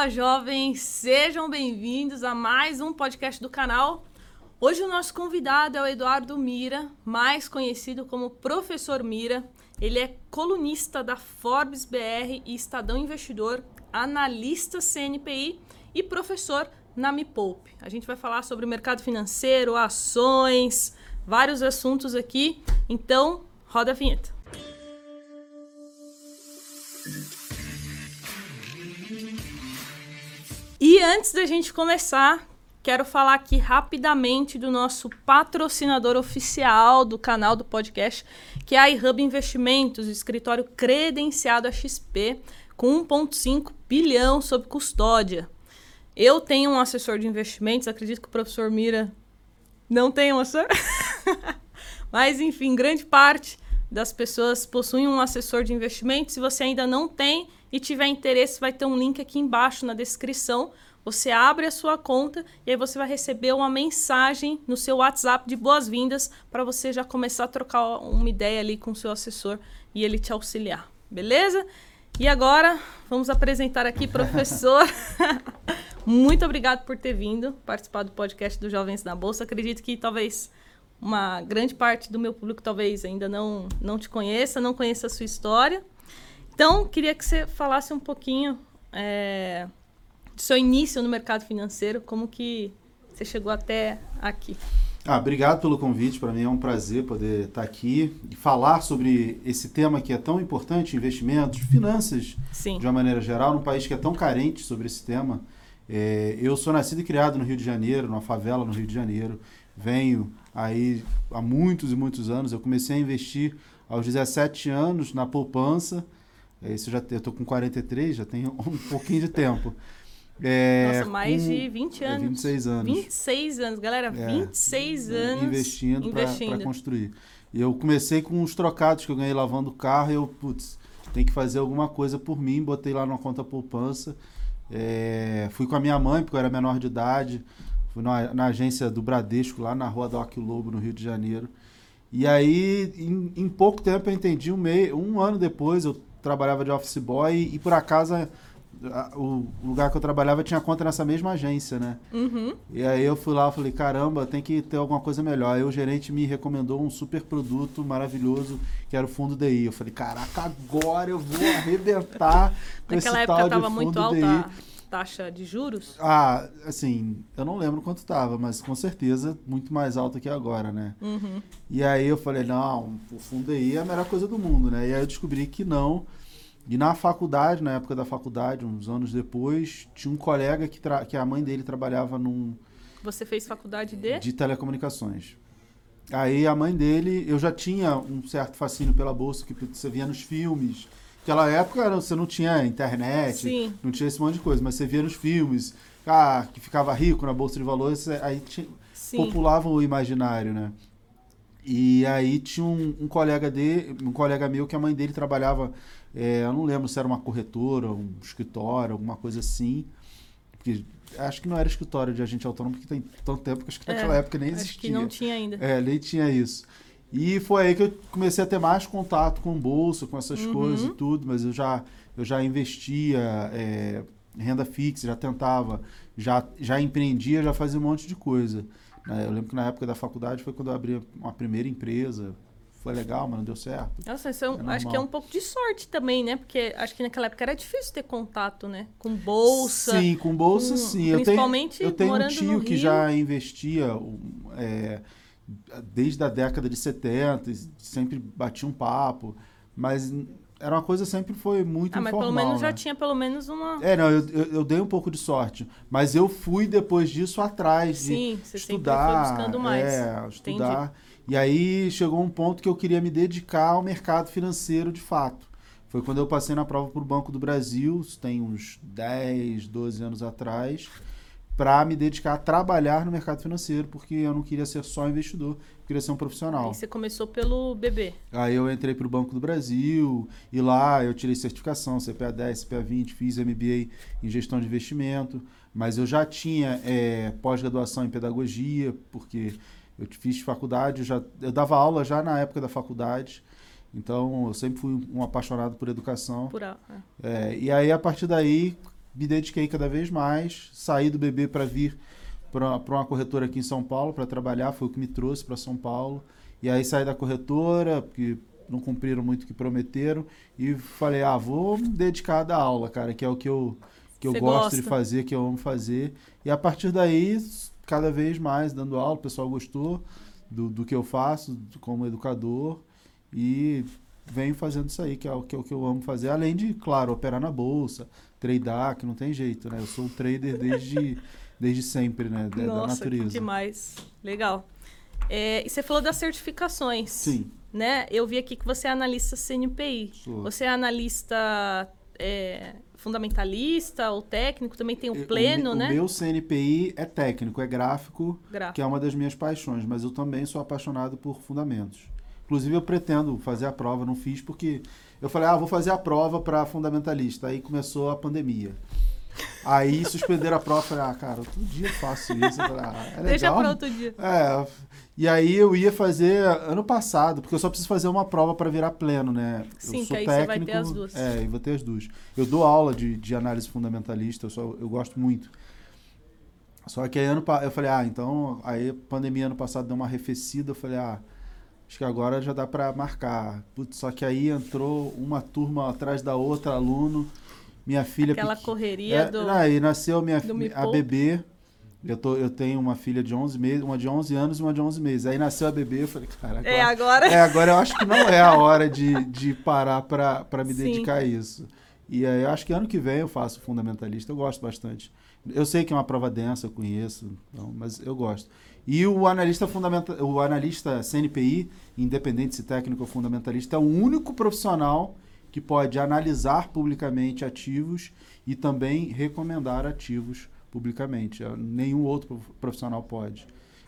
Fala, jovens! Sejam bem-vindos a mais um podcast do canal. Hoje o nosso convidado é o Eduardo Mira, mais conhecido como Professor Mira. Ele é colunista da Forbes BR e Estadão Investidor, analista CNPI e professor na Me Poupe. A gente vai falar sobre o mercado financeiro, ações, vários assuntos aqui. Então, roda a vinheta. E antes da gente começar, quero falar aqui rapidamente do nosso patrocinador oficial do canal do podcast, que é a iHub Investimentos, escritório credenciado a XP, com 1,5 bilhão sob custódia. Eu tenho um assessor de investimentos, acredito que o professor Mira não tem um assessor. Mas, enfim, grande parte das pessoas possuem um assessor de investimentos. Se você ainda não tem e tiver interesse, vai ter um link aqui embaixo na descrição. Você abre a sua conta e aí você vai receber uma mensagem no seu WhatsApp de boas-vindas para você já começar a trocar uma ideia ali com o seu assessor e ele te auxiliar. Beleza? E agora, vamos apresentar aqui professor. Muito obrigado por ter vindo participar do podcast do Jovens na Bolsa. Acredito que talvez uma grande parte do meu público talvez ainda não, não te conheça, não conheça a sua história. Então, queria que você falasse um pouquinho é, do seu início no mercado financeiro, como que você chegou até aqui. Ah, obrigado pelo convite. Para mim é um prazer poder estar aqui e falar sobre esse tema que é tão importante, investimentos, finanças, Sim. de uma maneira geral, num país que é tão carente sobre esse tema. É, eu sou nascido e criado no Rio de Janeiro, numa favela no Rio de Janeiro. Venho aí há muitos e muitos anos. Eu comecei a investir aos 17 anos na poupança. É, isso já eu estou com 43, já tenho um pouquinho de tempo. É, Nossa, mais com, de 20 anos. É, 26 anos. 26 anos, galera, é, 26 anos investindo, investindo. para construir. E eu comecei com uns trocados que eu ganhei lavando o carro e eu, putz, tem que fazer alguma coisa por mim, botei lá numa conta poupança. É, fui com a minha mãe, porque eu era menor de idade. Fui na, na agência do Bradesco, lá na rua do Aqui Lobo, no Rio de Janeiro. E aí, em, em pouco tempo, eu entendi. Um, meio, um ano depois, eu trabalhava de office boy e, por acaso o lugar que eu trabalhava tinha conta nessa mesma agência, né? Uhum. E aí eu fui lá e falei, caramba, tem que ter alguma coisa melhor. Aí o gerente me recomendou um super produto maravilhoso, que era o fundo DI. Eu falei, caraca, agora eu vou arrebentar com esse Naquela tal época de tava fundo muito alta DI. a taxa de juros? Ah, assim, eu não lembro quanto tava, mas com certeza muito mais alta que agora, né? Uhum. E aí eu falei, não, o fundo DI é a melhor coisa do mundo, né? E aí eu descobri que não. E na faculdade, na época da faculdade, uns anos depois, tinha um colega que, que a mãe dele trabalhava num Você fez faculdade de? de telecomunicações. Aí a mãe dele, eu já tinha um certo fascínio pela bolsa, que você via nos filmes. Naquela época era- você não tinha internet, Sim. não tinha esse monte de coisa, mas você via nos filmes, ah, que ficava rico na bolsa de valores, aí tinha, populavam o imaginário, né? E aí tinha um, um colega de, um colega meu que a mãe dele trabalhava, é, eu não lembro se era uma corretora, um escritório, alguma coisa assim. Porque acho que não era escritório de agente autônomo, porque tem tanto tempo que acho que É, naquela época nem existia. Acho que não tinha ainda. É, nem tinha isso. E foi aí que eu comecei a ter mais contato com bolsa, com essas Uhum. coisas e tudo, mas eu já, eu já investia é, renda fixa, já tentava, já, já empreendia, já fazia um monte de coisa. né? Eu lembro que na época da faculdade foi quando eu abri uma primeira empresa. Foi legal, mas não deu certo. Nossa, isso é um- É acho que é um pouco de sorte também, né? Porque acho que naquela época era difícil ter contato, né? Com bolsa. Sim, com bolsa com- sim. Eu tenho, principalmente eu tenho um tio que já investia é, desde a década de 70, e sempre batia um papo, mas era uma coisa que sempre foi muito Ah, mas informal. pelo menos já né? tinha pelo menos uma. É, não, eu, eu, eu dei um pouco de sorte, mas eu fui depois disso atrás de Sim, você estudar, sempre foi buscando mais. é, estudar. E aí chegou um ponto que eu queria me dedicar ao mercado financeiro de fato. Foi quando eu passei na prova para o Banco do Brasil, isso tem uns 10, 12 anos atrás, para me dedicar a trabalhar no mercado financeiro, porque eu não queria ser só investidor, eu queria ser um profissional. Aí você começou pelo bebê. Aí eu entrei para o Banco do Brasil e lá eu tirei certificação, CPA 10, CPA 20, fiz MBA em gestão de investimento, mas eu já tinha é, pós-graduação em pedagogia, porque eu fiz faculdade, eu, já, eu dava aula já na época da faculdade, então eu sempre fui um apaixonado por educação. Por é. É, e aí, a partir daí, me dediquei cada vez mais, saí do BB para vir para uma corretora aqui em São Paulo para trabalhar, foi o que me trouxe para São Paulo. E aí saí da corretora, porque não cumpriram muito o que prometeram, e falei, ah, vou me dedicar da aula, cara, que é o que eu, que eu gosto gosta. de fazer, que eu amo fazer. E a partir daí, cada vez mais dando aula, o pessoal gostou do, do que eu faço como educador e venho fazendo isso aí, que é o que, é o que eu amo fazer, além de, claro, operar na bolsa, tradear, que não tem jeito, né? Eu sou um trader desde, desde sempre, né? Da, Nossa, da natureza. Que demais. Legal. É, e você falou das certificações. Sim. Né? Eu vi aqui que você é analista CNPI. Sou. Você é analista é, fundamentalista ou técnico, também tem o pleno, o, né? O meu CNPI é técnico, é gráfico, gráfico, que é uma das minhas paixões, mas eu também sou apaixonado por fundamentos. Inclusive eu pretendo fazer a prova, não fiz porque eu falei, ah, vou fazer a prova para fundamentalista. Aí começou a pandemia. Aí suspenderam a prova, falei, ah, cara, outro dia eu faço isso. falei, ah, é legal. Deixa para outro dia. É, e aí eu ia fazer ano passado, porque eu só preciso fazer uma prova para virar pleno, né? Sim, eu sou que aí técnico, você vai ter as duas. É, eu vou ter as duas. Eu dou aula de, de análise fundamentalista, eu, só, eu gosto muito. Só que aí ano, eu falei, ah, então, aí pandemia ano passado deu uma arrefecida, eu falei, ah, acho que agora já dá para marcar. Putz, só que aí entrou uma turma atrás da outra, aluno, minha filha... Aquela correria é, do... Aí nasceu minha, a bebê, eu, tô, eu tenho uma filha de 11 meses, uma de 11 anos e uma de 11 meses. Aí nasceu a bebê, eu falei, cara, é, agora... É, agora... É, agora eu acho que não é a hora de, de parar para me Sim. dedicar a isso. E aí eu acho que ano que vem eu faço fundamentalista, eu gosto bastante. Eu sei que é uma prova densa, eu conheço, então, mas eu gosto. E o analista fundamental, o analista CNPI, independente se técnico ou fundamentalista, é o único profissional que pode analisar publicamente ativos e também recomendar ativos publicamente. Nenhum outro profissional pode.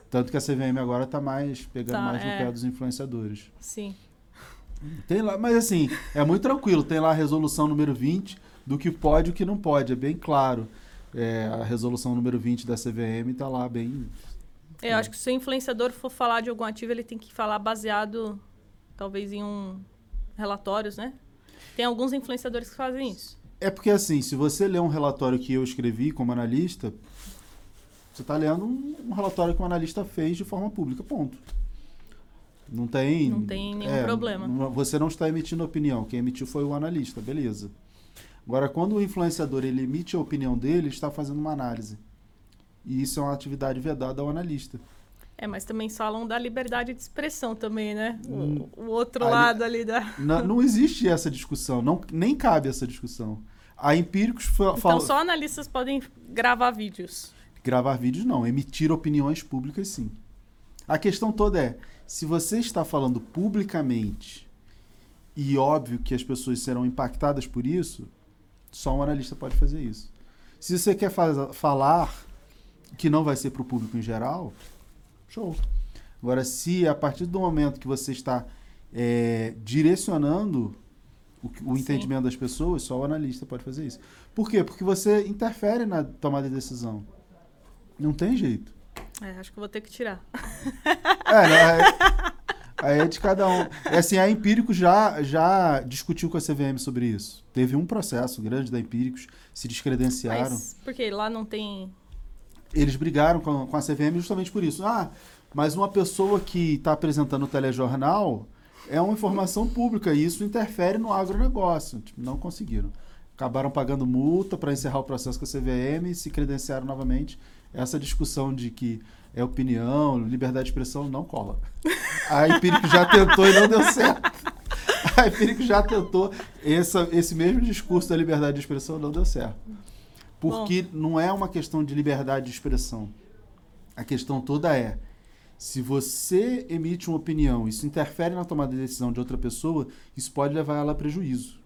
Tanto que a CVM agora está mais pegando tá, mais no é. pé dos influenciadores. Sim. Tem lá, mas assim, é muito tranquilo. Tem lá a resolução número 20 do que pode e o que não pode. É bem claro. É, a resolução número 20 da CVM está lá bem. É, eu acho que se o influenciador for falar de algum ativo, ele tem que falar baseado, talvez, em um relatórios, né? Tem alguns influenciadores que fazem isso. É porque, assim, se você ler um relatório que eu escrevi como analista, você está lendo um, um, relatório que um analista fez de forma pública, ponto. Não tem... Não tem nenhum é, problema. Você não está emitindo opinião. Quem emitiu foi o analista, beleza. Agora, quando o influenciador ele emite a opinião dele, ele está fazendo uma análise. E isso é uma atividade vedada ao analista. É, mas também falam da liberdade de expressão também, né? O, hum, o outro lado ali da... Não, não existe essa discussão, não, nem cabe essa discussão. A Empíricos falam. Então só analistas podem gravar vídeos. Gravar vídeos não, emitir opiniões públicas sim. A questão toda é, se você está falando publicamente e óbvio que as pessoas serão impactadas por isso, só um analista pode fazer isso. Se você quer faz, falar que não vai ser para o público em geral, show. Agora, se a partir do momento que você está é, direcionando o, o entendimento das pessoas, só o analista pode fazer isso. Por quê? Porque você interfere na tomada de decisão. Não tem jeito. É, acho que vou ter que tirar. É, né? Aí é de cada um. É assim, a Empíricos já, já discutiu com a CVM sobre isso. Teve um processo grande da Empíricos, se descredenciaram. Mas porque lá não tem. Eles brigaram com, com a CVM justamente por isso. Ah, mas uma pessoa que está apresentando o telejornal é uma informação pública e isso interfere no agronegócio. Tipo, não conseguiram. Acabaram pagando multa para encerrar o processo com a CVM e se credenciaram novamente. Essa discussão de que é opinião, liberdade de expressão, não cola. A Empírico já tentou e não deu certo. A Empírico já tentou. Essa, esse mesmo discurso da liberdade de expressão não deu certo. Porque Bom. não é uma questão de liberdade de expressão. A questão toda é se você emite uma opinião, isso interfere na tomada de decisão de outra pessoa, isso pode levar ela a prejuízo.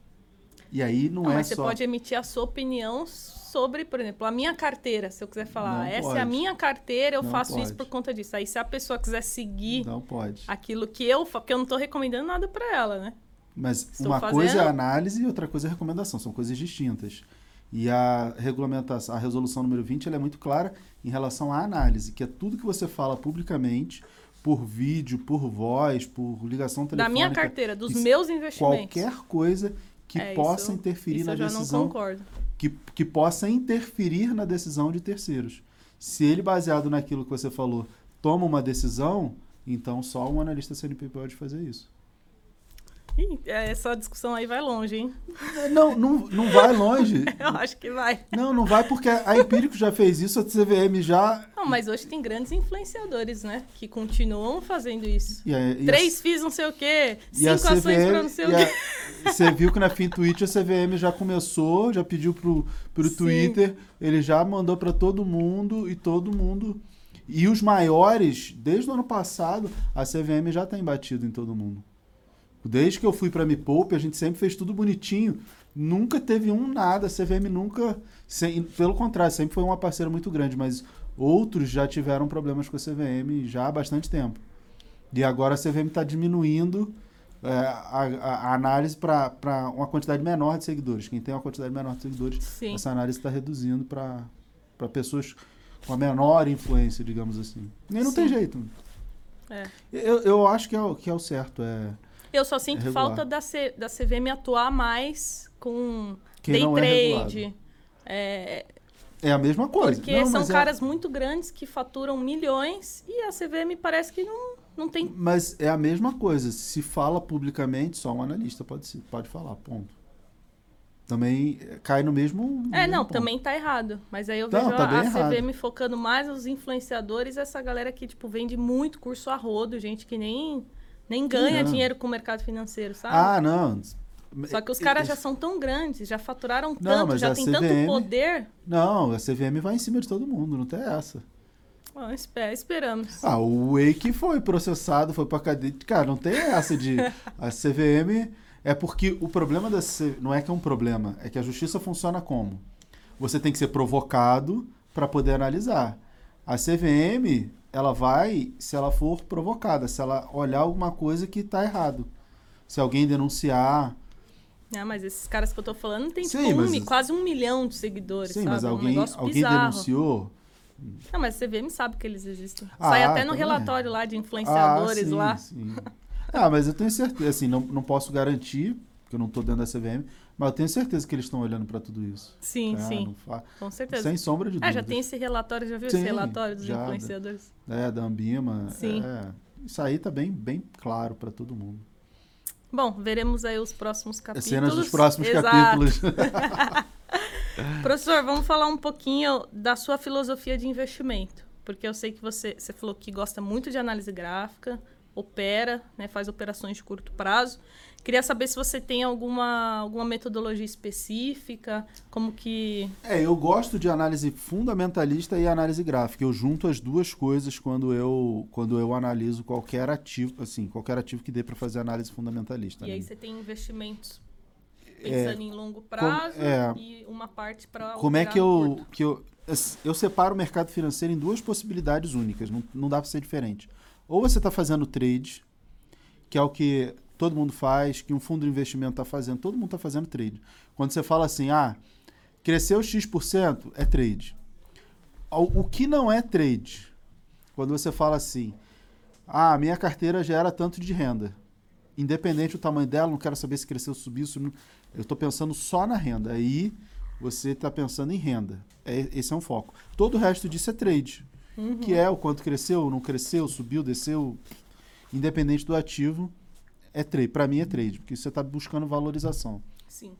E aí não, não é mas só... você pode emitir a sua opinião sobre, por exemplo, a minha carteira, se eu quiser falar, não essa pode. é a minha carteira, eu não faço pode. isso por conta disso. Aí se a pessoa quiser seguir não pode. aquilo que eu faço, porque eu não estou recomendando nada para ela, né? Mas Estou uma fazendo... coisa é análise e outra coisa é recomendação, são coisas distintas. E a regulamentação, a resolução número 20, ela é muito clara em relação à análise, que é tudo que você fala publicamente, por vídeo, por voz, por ligação telefônica. Da minha carteira, dos meus investimentos. Qualquer coisa que é, possa isso, interferir isso na decisão. Não concordo. que, que possa interferir na decisão de terceiros. Se ele, baseado naquilo que você falou, toma uma decisão, então só um analista CNP pode fazer isso. Ih, essa discussão aí vai longe, hein? Não, não, não vai longe. Eu acho que vai. Não, não vai porque a Empírico já fez isso, a CVM já. Não, mas hoje tem grandes influenciadores, né? Que continuam fazendo isso. E a, e Três a, FIIs não sei o quê, cinco ações CVM, pra não sei o e a- quê. Você viu que na FinTwitch a CVM já começou, já pediu pro, pro Sim. Twitter, ele já mandou para todo mundo e todo mundo. E os maiores, desde o ano passado, a CVM já tem batido em todo mundo. Desde que eu fui para Me Poupe, a gente sempre fez tudo bonitinho. Nunca teve um nada, a CVM nunca. sem- pelo contrário, sempre foi uma parceira muito grande, mas outros já tiveram problemas com a CVM já há bastante tempo. E agora a CVM está diminuindo é, a, a- análise para uma quantidade menor de seguidores. Quem tem uma quantidade menor de seguidores, Sim. essa análise está reduzindo para pessoas com a menor influência, digamos assim. E não Sim. tem jeito. É. Eu, eu acho que é, o- que é o certo. É, Eu só sinto É regular. falta da, C, da CVM atuar mais com quem day não é trade. É, É a mesma coisa. porque Não, são é- caras muito grandes que faturam milhões e a CVM parece que não, não tem. Mas é a mesma coisa. Se fala publicamente, só um analista pode, se- pode falar. Ponto. Também é, cai no mesmo. É, mesmo não, ponto. também tá errado. Mas aí eu Não, vejo tá a, bem a errado. CVM focando mais nos influenciadores, essa galera que, tipo, vende muito curso a rodo, gente que nem, nem ganha não. dinheiro com o mercado financeiro, sabe? Ah, não. Só que os caras já são tão grandes, já faturaram Não, tanto, mas já tem tanto CVM poder. Não, a CVM vai em cima de todo mundo, não tem essa. Bom, espera, esperamos. Ah, o Wake foi processado, foi pra cadeia. Cara, não tem essa de. A CVM. É porque o problema da C... Não é que é um problema, é que a justiça funciona como? Você tem que ser provocado para poder analisar. A CVM, ela vai se ela for provocada, se ela olhar alguma coisa que tá errado. Se alguém denunciar. Ah, mas esses caras que eu tô falando tem Sim, tipo, um mas- quase um milhão de seguidores, Sim, sabe? mas um alguém, negócio alguém denunciou. Não, mas a CVM sabe que eles existem. Ah, Sai até no também. relatório lá de influenciadores ah, sim, lá. Sim. Ah, mas eu tenho certeza, assim, não, não posso garantir, porque eu não estou dentro da CVM, mas eu tenho certeza que eles estão olhando para tudo isso. Sim, É, sim, fa- com certeza. Sem sombra de Ah, dúvida. já tem esse relatório, já viu Sim, esse relatório dos já, influenciadores? É, da Ambima. Sim. É, isso aí tá bem, bem claro para todo mundo. Bom, veremos aí os próximos capítulos. Cenas dos próximos Exato. capítulos. Professor, vamos falar um pouquinho da sua filosofia de investimento. Porque eu sei que você, você falou que gosta muito de análise gráfica, opera, né, faz operações de curto prazo. Queria saber se você tem alguma, alguma metodologia específica, como que... É, eu gosto de análise fundamentalista e análise gráfica. Eu junto as duas coisas quando eu, quando eu analiso qualquer ativo, assim, qualquer ativo que dê para fazer análise fundamentalista. E aí né? você tem investimentos pensando em longo prazo é. e uma parte para Como é que eu, que eu. Eu separo o mercado financeiro em duas possibilidades únicas, não, não dá para ser diferente. Ou você está fazendo trade, que é o que todo mundo faz, que um fundo de investimento está fazendo, todo mundo está fazendo trade. Quando você fala assim, ah, cresceu X%, é trade. O, que não é trade? Quando você fala assim, ah, minha carteira gera tanto de renda. Independente do tamanho dela, não quero saber se cresceu, subiu, subiu. Eu estou pensando só na renda. Aí você está pensando em renda. É, esse é um foco. Todo o resto disso é trade. Que é o quanto cresceu, não cresceu, subiu, desceu. Independente do ativo, é trade. Para mim é trade, porque você está buscando valorização. Sim.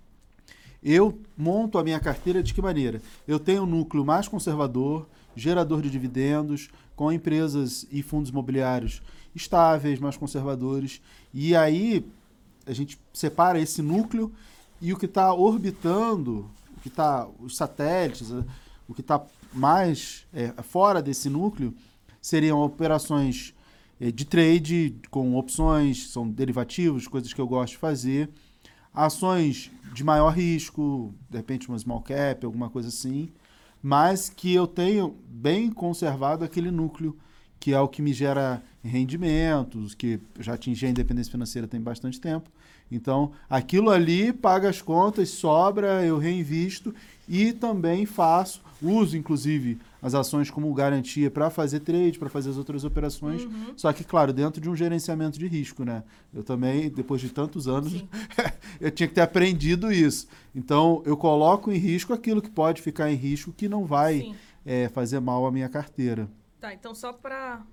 Eu monto a minha carteira de que maneira? Eu tenho um núcleo mais conservador, gerador de dividendos, com empresas e fundos imobiliários estáveis, mais conservadores. E aí a gente separa esse núcleo e o que está orbitando, o que está os satélites, o que está mais eh, fora desse núcleo seriam operações eh, de trade com opções, são derivativos, coisas que eu gosto de fazer ações de maior risco, de repente uma small cap, alguma coisa assim, mas que eu tenho bem conservado aquele núcleo que é o que me gera rendimentos, que já atingi a independência financeira tem bastante tempo. Então, aquilo ali paga as contas, sobra, eu reinvisto e também faço, uso inclusive as ações como garantia para fazer trade, para fazer as outras operações. Uhum. Só que, claro, dentro de um gerenciamento de risco, né? Eu também, depois de tantos anos, eu tinha que ter aprendido isso. Então, eu coloco em risco aquilo que pode ficar em risco, que não vai é, fazer mal à minha carteira. Tá, então só para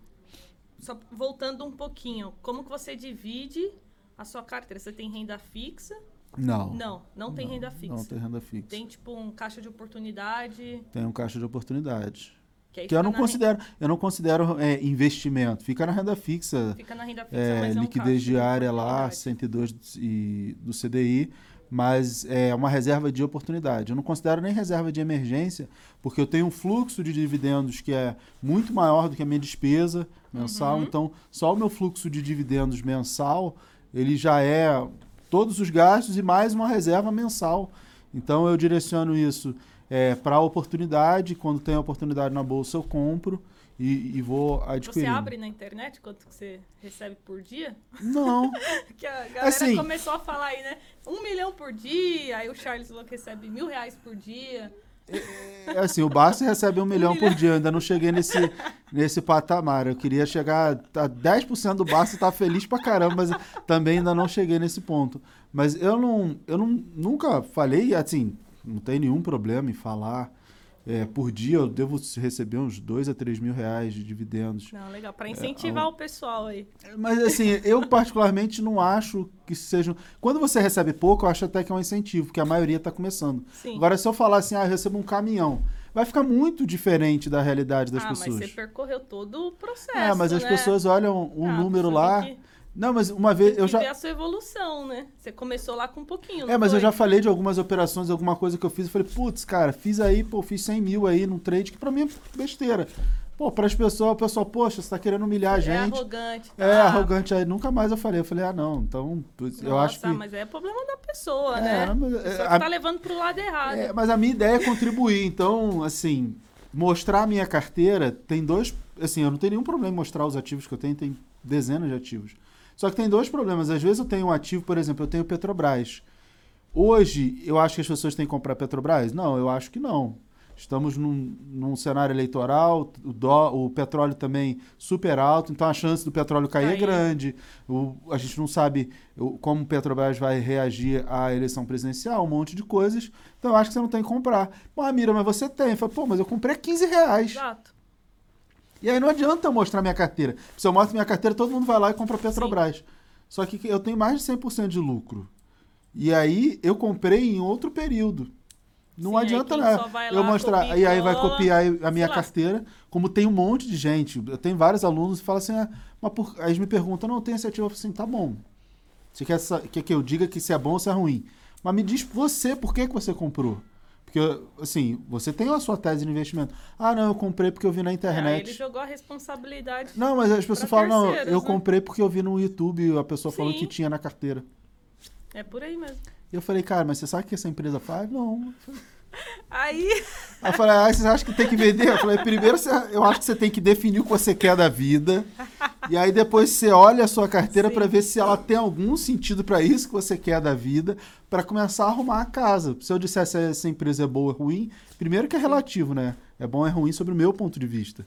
só voltando um pouquinho, como que você divide a sua carteira? Você tem renda fixa? Não. Não, não tem não, renda fixa. Não tem renda fixa. Tem tipo um caixa de oportunidade. Tem um caixa de oportunidade. Que, que eu não considero, renda... eu não considero é, investimento. Fica na renda fixa. Fica na renda fixa, é, mas é um liquidez diária lá, 102 e, do CDI mas é uma reserva de oportunidade. Eu não considero nem reserva de emergência, porque eu tenho um fluxo de dividendos que é muito maior do que a minha despesa mensal. Uhum. Então, só o meu fluxo de dividendos mensal, ele já é todos os gastos e mais uma reserva mensal. Então, eu direciono isso é, para a oportunidade. Quando tem oportunidade na bolsa, eu compro e, e vou adquirir. Você abre na internet quanto que você recebe por dia? Não. que a galera assim, começou a falar aí, né? Um milhão por dia, aí o Charles que recebe mil reais por dia. É, é assim, o Barça recebe um milhão, por dia. Eu ainda não cheguei nesse, nesse patamar. Eu queria chegar a 10% do Barça tá feliz pra caramba, mas também ainda não cheguei nesse ponto. Mas eu não, eu não, nunca falei, assim, não tem nenhum problema em falar é, por dia eu devo receber uns 2 a 3 mil reais de dividendos. Não, legal, para incentivar é, o pessoal aí. Mas assim, eu particularmente não acho que sejam. Quando você recebe pouco, eu acho até que é um incentivo, porque a maioria está começando. Sim. Agora, se eu falar assim, ah, eu recebo um caminhão, vai ficar muito diferente da realidade das ah, pessoas. Mas você percorreu todo o processo. É, mas as né? pessoas olham um ah, número lá. Que não, mas uma vez eu já. ver a sua evolução, né? Você começou lá com um pouquinho. É, mas foi? eu já falei de algumas operações, alguma coisa que eu fiz. Eu falei, putz, cara, fiz aí, pô, fiz 100 mil aí num trade, que pra mim é besteira. Pô, para as pessoas, o pessoal, poxa, você tá querendo humilhar a é gente. É arrogante. Tá? É arrogante. Aí nunca mais eu falei. Eu falei, ah, não, então, Nossa, eu acho que... mas é problema da pessoa, é, né? Mas, é, a... tá levando pro lado errado. É, mas a minha ideia é contribuir. Então, assim, mostrar a minha carteira tem dois... Assim, eu não tenho nenhum problema em mostrar os ativos que eu tenho. Tem dezenas de ativos. Só que tem dois problemas. Às vezes eu tenho um ativo, por exemplo, eu tenho Petrobras. Hoje, eu acho que as pessoas têm que comprar Petrobras? Não, eu acho que não. Estamos num, num cenário eleitoral, o, dó, o petróleo também super alto, então a chance do petróleo cair é grande. O, a gente não sabe o, como o Petrobras vai reagir à eleição presidencial, um monte de coisas. Então eu acho que você não tem que comprar. Pô, Mira, mas você tem. Falo, Pô, mas eu comprei 15 reais. Exato. E aí não adianta eu mostrar minha carteira. Se eu mostro minha carteira, todo mundo vai lá e compra Petrobras. Sim. Só que eu tenho mais de 100% de lucro. E aí eu comprei em outro período. Não Sim, adianta nada eu mostrar. e aí vai copiar a minha carteira. Como tem um monte de gente. Eu tenho vários alunos que falam assim, ah, mas por... aí eles me perguntam, não, tem esse ativo. Eu falo assim, tá bom. Você quer, quer que eu diga que se é bom ou se é ruim? Mas me diz você, por que, que você comprou? Porque, assim, você tem a sua tese de investimento. Ah, não, eu comprei porque eu vi na internet. É, ele jogou a responsabilidade. Não, mas as pessoas falam, não, eu né? comprei porque eu vi no YouTube a pessoa Sim. falou que tinha na carteira. É por aí mesmo. E eu falei, cara, mas você sabe o que essa empresa faz? Não. Aí. Aí eu falei, ah, você acha que tem que vender? Eu falei, primeiro eu acho que você tem que definir o que você quer da vida. E aí depois você olha a sua carteira para ver se ela tem algum sentido para isso que você quer da vida, para começar a arrumar a casa. Se eu dissesse se essa empresa é boa ou ruim, primeiro que é relativo, né? É bom ou é ruim sobre o meu ponto de vista.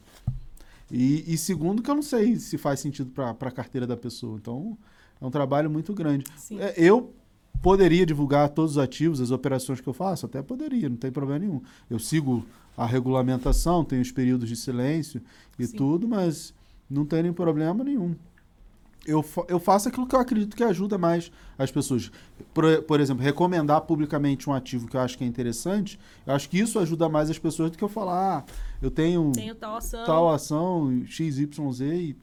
E, e segundo que eu não sei se faz sentido para a carteira da pessoa. Então, é um trabalho muito grande. É, eu poderia divulgar todos os ativos, as operações que eu faço? Até poderia, não tem problema nenhum. Eu sigo a regulamentação, tenho os períodos de silêncio e Sim. tudo, mas não tem nenhum problema nenhum. Eu, eu faço aquilo que eu acredito que ajuda mais as pessoas. Por, por exemplo, recomendar publicamente um ativo que eu acho que é interessante, eu acho que isso ajuda mais as pessoas do que eu falar, ah, eu tenho, tenho tal ação, tal ação XYZ e.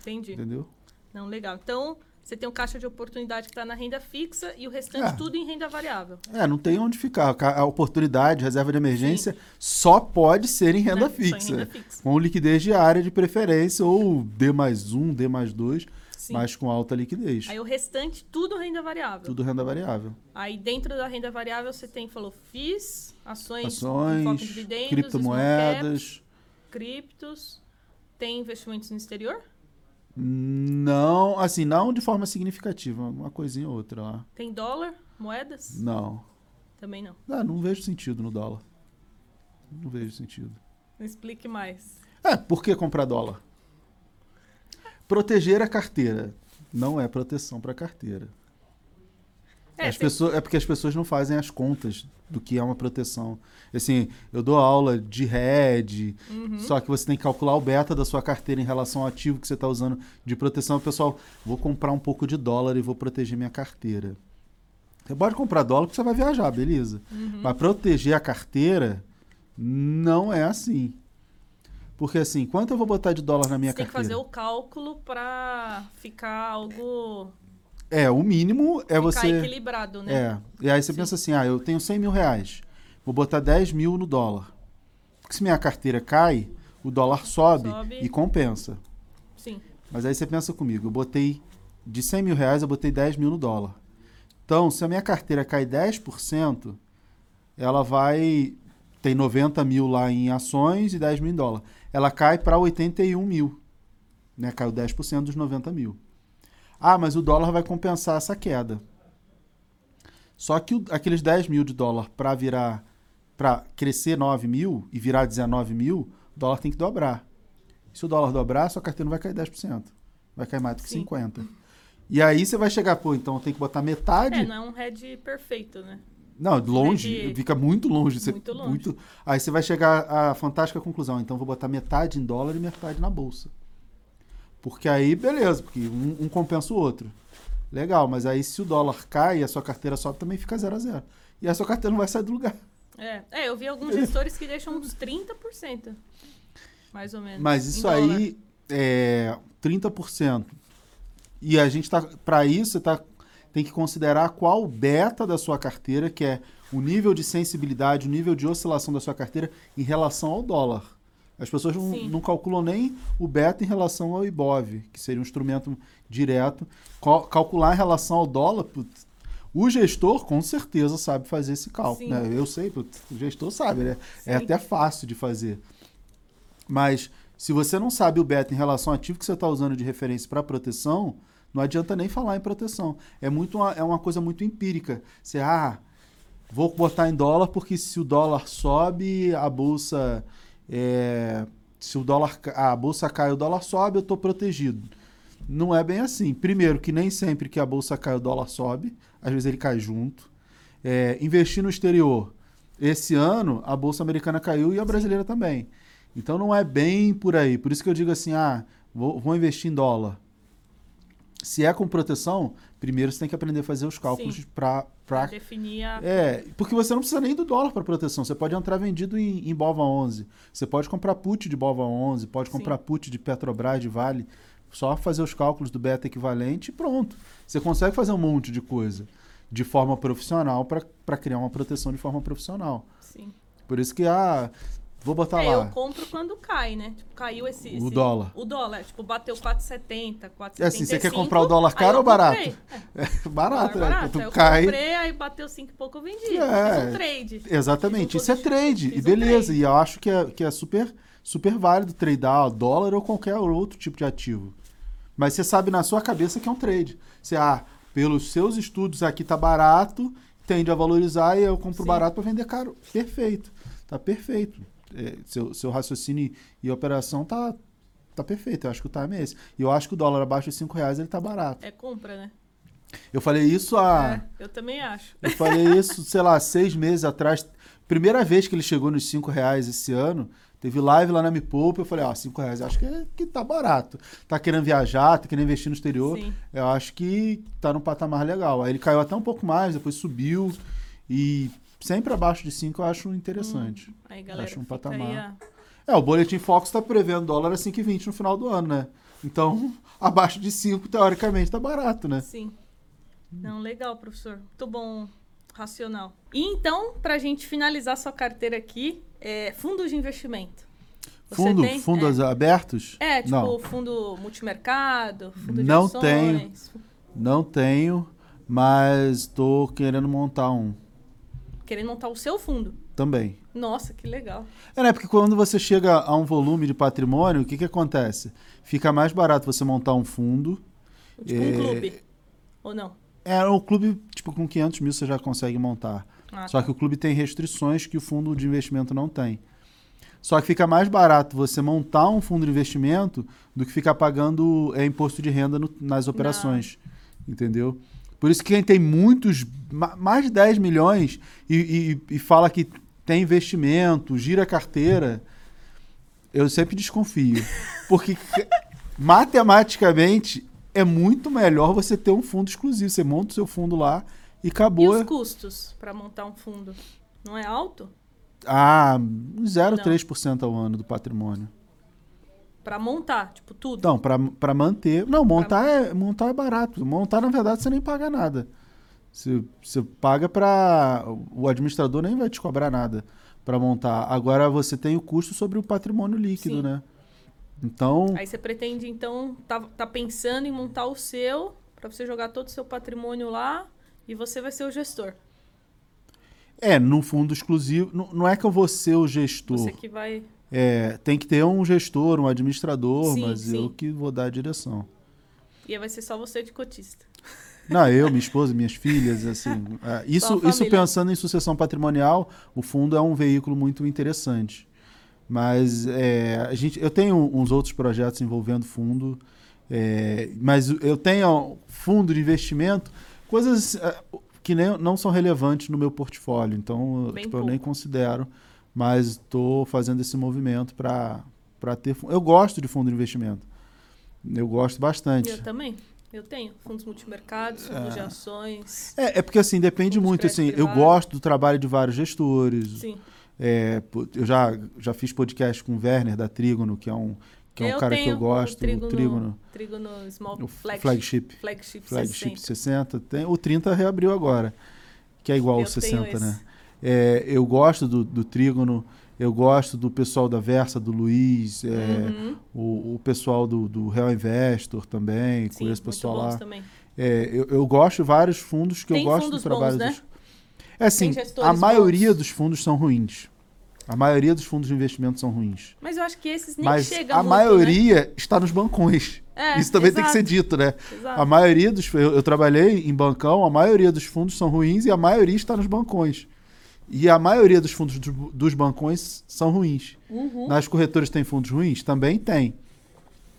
Entendi. Entendeu? Não, legal. Então, você tem um caixa de oportunidade que está na renda fixa e o restante é. tudo em renda variável. É, não tem onde ficar. A oportunidade, reserva de emergência, Sim. só pode ser em renda, né? fixa, em renda fixa. Com liquidez diária de preferência, ou D mais um, D mais dois, Sim. mas com alta liquidez. Aí o restante, tudo renda variável. Tudo renda variável. Aí dentro da renda variável você tem, falou, FIIs, ações, ações criptomoedas. criptos Tem investimentos no exterior? Não, assim, não de forma significativa, uma coisinha ou outra lá. Tem dólar, moedas? Não. Também não. Ah, não vejo sentido no dólar. Não vejo sentido. Me explique mais. É, por que comprar dólar? Proteger a carteira. Não é proteção para carteira. É, as tem- pessoas, é porque as pessoas não fazem as contas do que é uma proteção. Assim, eu dou aula de RED, Uhum. só que você tem que calcular o beta da sua carteira em relação ao ativo que você está usando de proteção. Pessoal, vou comprar um pouco de dólar e vou proteger minha carteira. Você pode comprar dólar porque você vai viajar, beleza. Uhum. Mas proteger a carteira não é assim. Porque assim, quanto eu vou botar de dólar na minha Você tem que carteira? fazer o cálculo pra ficar algo. É, o mínimo é ficar você. equilibrado, né? É. E aí você Sim. pensa assim, ah, eu tenho 100 mil reais, vou botar 10 mil no dólar. Porque se minha carteira cai, o dólar sobe, Sobe. e compensa. Sim. Mas aí você pensa comigo, eu botei de 100 mil reais, eu botei 10 mil no dólar. Então, se a minha carteira cai 10%, ela vai. Tem 90 mil lá em ações e 10 mil em dólar. Ela cai para 81 mil. Né? Caiu 10% dos 90 mil. Ah, mas o dólar vai compensar essa queda. Só que o- aqueles 10 mil de dólar para virar. para crescer 9 mil e virar 19 mil, o dólar tem que dobrar. Se o dólar dobrar, sua carteira não vai cair 10%. Vai cair mais do que Sim. 50%. E aí você vai chegar, pô, então tem que botar metade. É, não é um head perfeito, né? Não, longe, de- fica muito longe. Você, Muito longe. Aí você vai chegar à fantástica conclusão. Então vou botar metade em dólar e metade na bolsa. Porque aí, beleza, porque um, um compensa o outro. Legal, mas aí se o dólar cai e a sua carteira sobe, também fica zero a zero. E a sua carteira não vai sair do lugar. É, é eu vi alguns gestores que deixam uns 30%. Mais ou menos. Mas isso aí é 30%. E a gente tá para isso você tá tem que considerar qual o beta da sua carteira, que é o nível de sensibilidade, o nível de oscilação da sua carteira em relação ao dólar. As pessoas não, não calculam nem o beta em relação ao IBOV, que seria um instrumento direto. Cal- calcular em relação ao dólar, putz, o gestor com certeza sabe fazer esse cálculo. Né? Eu sei, putz, o gestor sabe, né? É até fácil de fazer. Mas se você não sabe o beta em relação ao ativo que você está usando de referência para proteção, não adianta nem falar em proteção. É muito uma, é uma coisa muito empírica. Você, ah, vou botar em dólar porque se o dólar sobe, a bolsa. É, se o dólar, a bolsa cai, o dólar sobe, eu estou protegido. Não é bem assim. Primeiro, que nem sempre que a bolsa cai, o dólar sobe. Às vezes ele cai junto. É, investir no exterior. Esse ano, a bolsa americana caiu e a brasileira também. Então não é bem por aí. Por isso que eu digo assim: ah, vou, vou investir em dólar. Se é com proteção, primeiro você tem que aprender a fazer os cálculos Sim. para. Pra definir a. É, porque você não precisa nem do dólar para proteção. Você pode entrar vendido em, em BOVA 11. Você pode comprar put de BOVA 11, pode Sim. comprar put de Petrobras, de Vale. Só fazer os cálculos do beta equivalente e pronto. Você consegue fazer um monte de coisa de forma profissional para criar uma proteção de forma profissional. Sim. Por isso que, ah, vou botar é, lá. eu compro quando cai, né? Tipo, caiu esse, O esse- dólar. O dólar, tipo, bateu 4,70, 4,75. É assim, você quer comprar o dólar caro ou barato? comprei. É, barato, né? barato. Eu cai. comprei, aí bateu 5 e pouco, eu vendi. É. Fiz um trade. Exatamente, um isso é trade. fiz E um beleza, trade. e eu acho que é, que é super, super válido tradear dólar ou qualquer outro tipo de ativo. Mas você sabe na sua cabeça que é um trade. Você, ah, pelos seus estudos aqui tá barato, tende a valorizar e eu compro Sim. barato para vender caro. Perfeito. Tá perfeito. É, seu, seu raciocínio e operação tá, tá perfeito. Eu acho que o time é esse. E eu acho que o dólar abaixo de 5 reais ele tá barato. É compra, né? Eu falei isso há. É, eu também acho. Eu falei isso, sei lá, seis meses atrás. Primeira vez que ele chegou nos 5 reais esse ano, teve live lá na Me Poupa. Eu falei, ó, 5 reais, acho que, é, que tá barato. Tá querendo viajar, tá querendo investir no exterior. Sim. Eu acho que tá num patamar legal. Aí ele caiu até um pouco mais, depois subiu. E sempre abaixo de 5 eu acho interessante. Aí, galera, Acho um patamar. a- É, o Boletim Fox tá prevendo dólar a 5,20 no final do ano, né? Então, abaixo de 5, teoricamente, tá barato, né? Sim. Não, legal, professor. Muito bom, racional. E então, pra gente finalizar sua carteira aqui, é, fundos de investimento. Você Fundo, tem? fundos abertos? É, é tipo Não. fundo multimercado, fundo Não de tenho. ações. Não tenho, mas tô querendo montar um. Querendo montar o seu fundo. Também. Nossa, que legal. É, né? Porque quando você chega a um volume de patrimônio, o que, que acontece? Fica mais barato você montar um fundo. Tipo é... um clube. Ou não? É, o clube, tipo, com 500 mil você já consegue montar. Ah, Só tá. que o clube tem restrições que o fundo de investimento não tem. Só que fica mais barato você montar um fundo de investimento do que ficar pagando é, imposto de renda no, nas operações. Não. Entendeu? Por isso que quem tem muitos, mais de 10 milhões e, e, e fala que tem investimento, gira carteira, eu sempre desconfio. Porque matematicamente é muito melhor você ter um fundo exclusivo. Você monta o seu fundo lá e acabou. E os custos para montar um fundo? Não é alto? Ah, 0,3% ao ano do patrimônio. Para montar, tipo, tudo? Não, para manter. Não, montar, pra... é, montar é barato. Montar, na verdade, você nem paga nada. Você, você paga para. O administrador nem vai te cobrar nada para montar. Agora você tem o custo sobre o patrimônio líquido, Sim. né? Então. Aí você pretende, então, tá, tá pensando em montar o seu, para você jogar todo o seu patrimônio lá e você vai ser o gestor. É, no fundo exclusivo. Não, não é que eu vou ser o gestor. Você que vai. É, tem que ter um gestor, um administrador, sim, mas sim. eu que vou dar a direção. E aí vai ser só você de cotista. Não, eu, minha esposa, minhas filhas, assim. É, isso, isso pensando em sucessão patrimonial, o fundo é um veículo muito interessante. Mas é, a gente, eu tenho uns outros projetos envolvendo fundo, é, mas eu tenho fundo de investimento, coisas é, que nem, não são relevantes no meu portfólio. Então, tipo, eu nem considero mas estou fazendo esse movimento para ter. Eu gosto de fundo de investimento. Eu gosto bastante. Eu também. Eu tenho fundos multimercados, fundos é. de ações. É, é porque assim, depende muito. Assim, eu gosto do trabalho de vários gestores. Sim. É, eu já, já fiz podcast com o Werner da Trígono, que é um, que é um cara que eu gosto. O Trígono, o Trígono, Trígono Small o Flagship. Flagship, flagship 60. 60. Tem, o 30 reabriu agora, que é igual ao 60, né? É, eu gosto do, do Trígono, eu gosto do pessoal da Versa, do Luiz, é, uhum. o, o, pessoal do, do Real Investor também, Sim, conheço o pessoal lá. É, eu, eu, gosto de vários fundos que Tem eu gosto do trabalho. Bons, né? dos... É assim, a maioria bons. dos fundos são ruins. A maioria dos fundos de investimento são ruins. Mas eu acho que esses nem Mas chegam a muito, maioria né? está nos bancões. É, Isso também exato. tem que ser dito, né? Exato. A maioria dos eu, eu trabalhei em bancão, a maioria dos fundos são ruins e a maioria está nos bancões. E a maioria dos fundos do, dos bancões são ruins. Uhum. Nas corretoras tem fundos ruins? Também tem.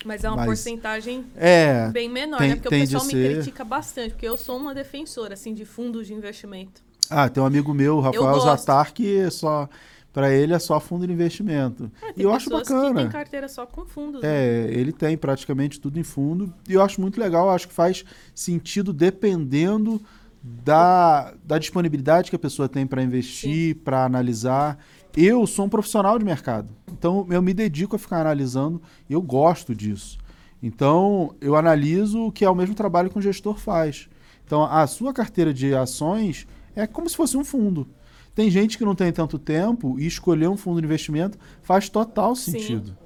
Mas é uma Mas porcentagem é, bem menor, tem, né? Porque o pessoal me ser... critica bastante, porque eu sou uma defensora, assim, de fundos de investimento. Ah, tem um amigo meu, o Rafael Zatar, que é só... Para ele é só fundo de investimento. É, e eu acho bacana. Que tem carteira só com fundos. É, né? ele tem praticamente tudo em fundo. E eu acho muito legal, acho que faz sentido dependendo da, da disponibilidade que a pessoa tem para investir, para analisar. Eu sou um profissional de mercado, então eu me dedico a ficar analisando e eu gosto disso. Então eu analiso o que é o mesmo trabalho que um gestor faz. Então a sua carteira de ações é como se fosse um fundo. Tem gente que não tem tanto tempo e escolher um fundo de investimento faz total sentido. Sim.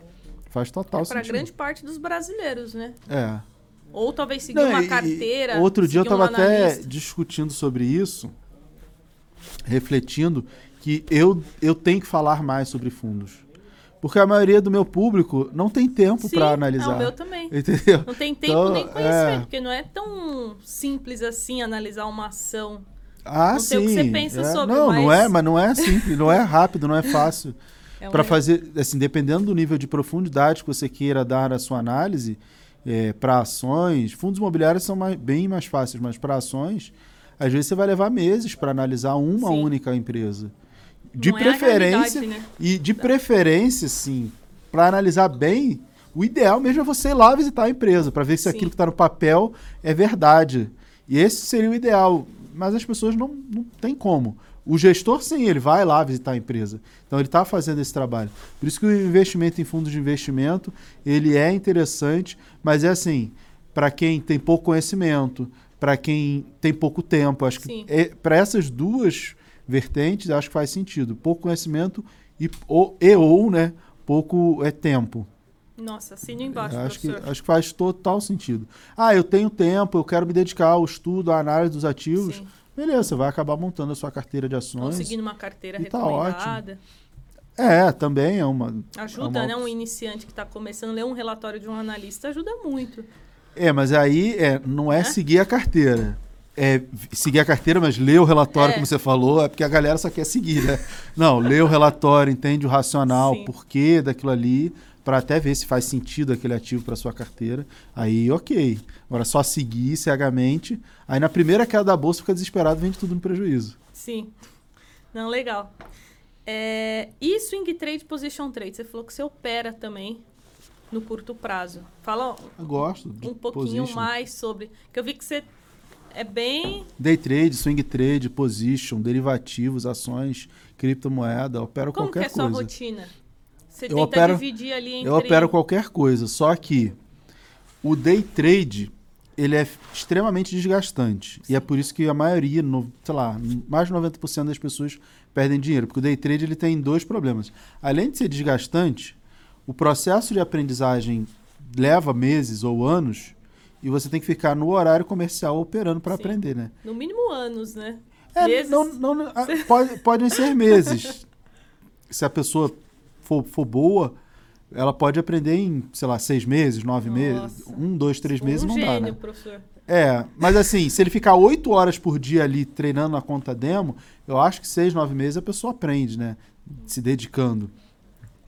Faz total é sentido. Para grande parte dos brasileiros, né? É. Ou talvez seguir Não, uma carteira. Outro dia eu estava um até discutindo sobre isso, refletindo que eu, eu tenho que falar mais sobre fundos. Porque a maioria do meu público não tem tempo para analisar. Não, o meu também. Entendeu? Não tem tempo então, nem conhecimento, é... porque não é tão simples assim analisar uma ação. Ah, não sim. sei o que você pensa é, sobre, Não, mas... não é, mas não é simples, não é rápido, não é fácil. É um para fazer, assim, dependendo do nível de profundidade que você queira dar na sua análise, é, para ações, fundos imobiliários são mais, bem mais fáceis, mas para ações, às vezes você vai levar meses para analisar uma Sim. única empresa. De Não preferência, é né? e de preferência, sim, para analisar bem, o ideal mesmo é você ir lá visitar a empresa, para ver se sim. aquilo que está no papel é verdade. E esse seria o ideal. Mas as pessoas não, não têm como. O gestor, sim, ele vai lá visitar a empresa. Então, ele está fazendo esse trabalho. Por isso que o investimento em fundos de investimento, ele é interessante, mas é assim, para quem tem pouco conhecimento, para quem tem pouco tempo. Acho que é, para essas duas vertentes, acho que faz sentido. Pouco conhecimento e ou, e, ou né, pouco é tempo. Nossa, assine embaixo, acho professor. que Acho que faz total sentido. Ah, eu tenho tempo, eu quero me dedicar ao estudo, à análise dos ativos. Sim beleza, você vai acabar montando a sua carteira de ações. Conseguindo uma carteira e tá recomendada. É, também é uma. Ajuda, é uma... né? Um iniciante que está começando a ler um relatório de um analista ajuda muito. É, mas aí é, não é, é? seguir a carteira. É seguir a carteira, mas ler o relatório, é. como você falou, é porque a galera só quer seguir, né? Não, lê o relatório, entende o racional, Sim. porquê daquilo ali, para até ver se faz sentido aquele ativo para sua carteira. Aí, ok. Agora, só seguir cegamente. Aí, na primeira queda da bolsa, fica desesperado vende tudo no prejuízo. Sim. Não, legal. É, e swing trade, position trade? Você falou que você opera também no curto prazo. Fala eu gosto um pouquinho position. mais sobre. Que eu vi que você é bem. Day trade, swing trade, position, derivativos, ações, criptomoeda, opero Como qualquer coisa. Como que é a sua rotina? Você eu tenta opero, dividir ali entre... Eu opero qualquer coisa, só que o day trade ele é extremamente desgastante. Sim. E é por isso que a maioria, no, sei lá, mais de 90% das pessoas perdem dinheiro. Porque o day trade ele tem dois problemas. Além de ser desgastante, o processo de aprendizagem leva meses ou anos e você tem que ficar no horário comercial operando para aprender, né? No mínimo anos, né? É, meses. Não, não, pode, podem ser meses. Se a pessoa for, for boa, ela pode aprender em, sei lá, seis meses, nove meses, um, dois, três um meses, não gênio, dá, né? professor. É, mas assim, se ele ficar oito horas por dia ali treinando na conta demo, eu acho que seis, nove meses a pessoa aprende, né? Se dedicando.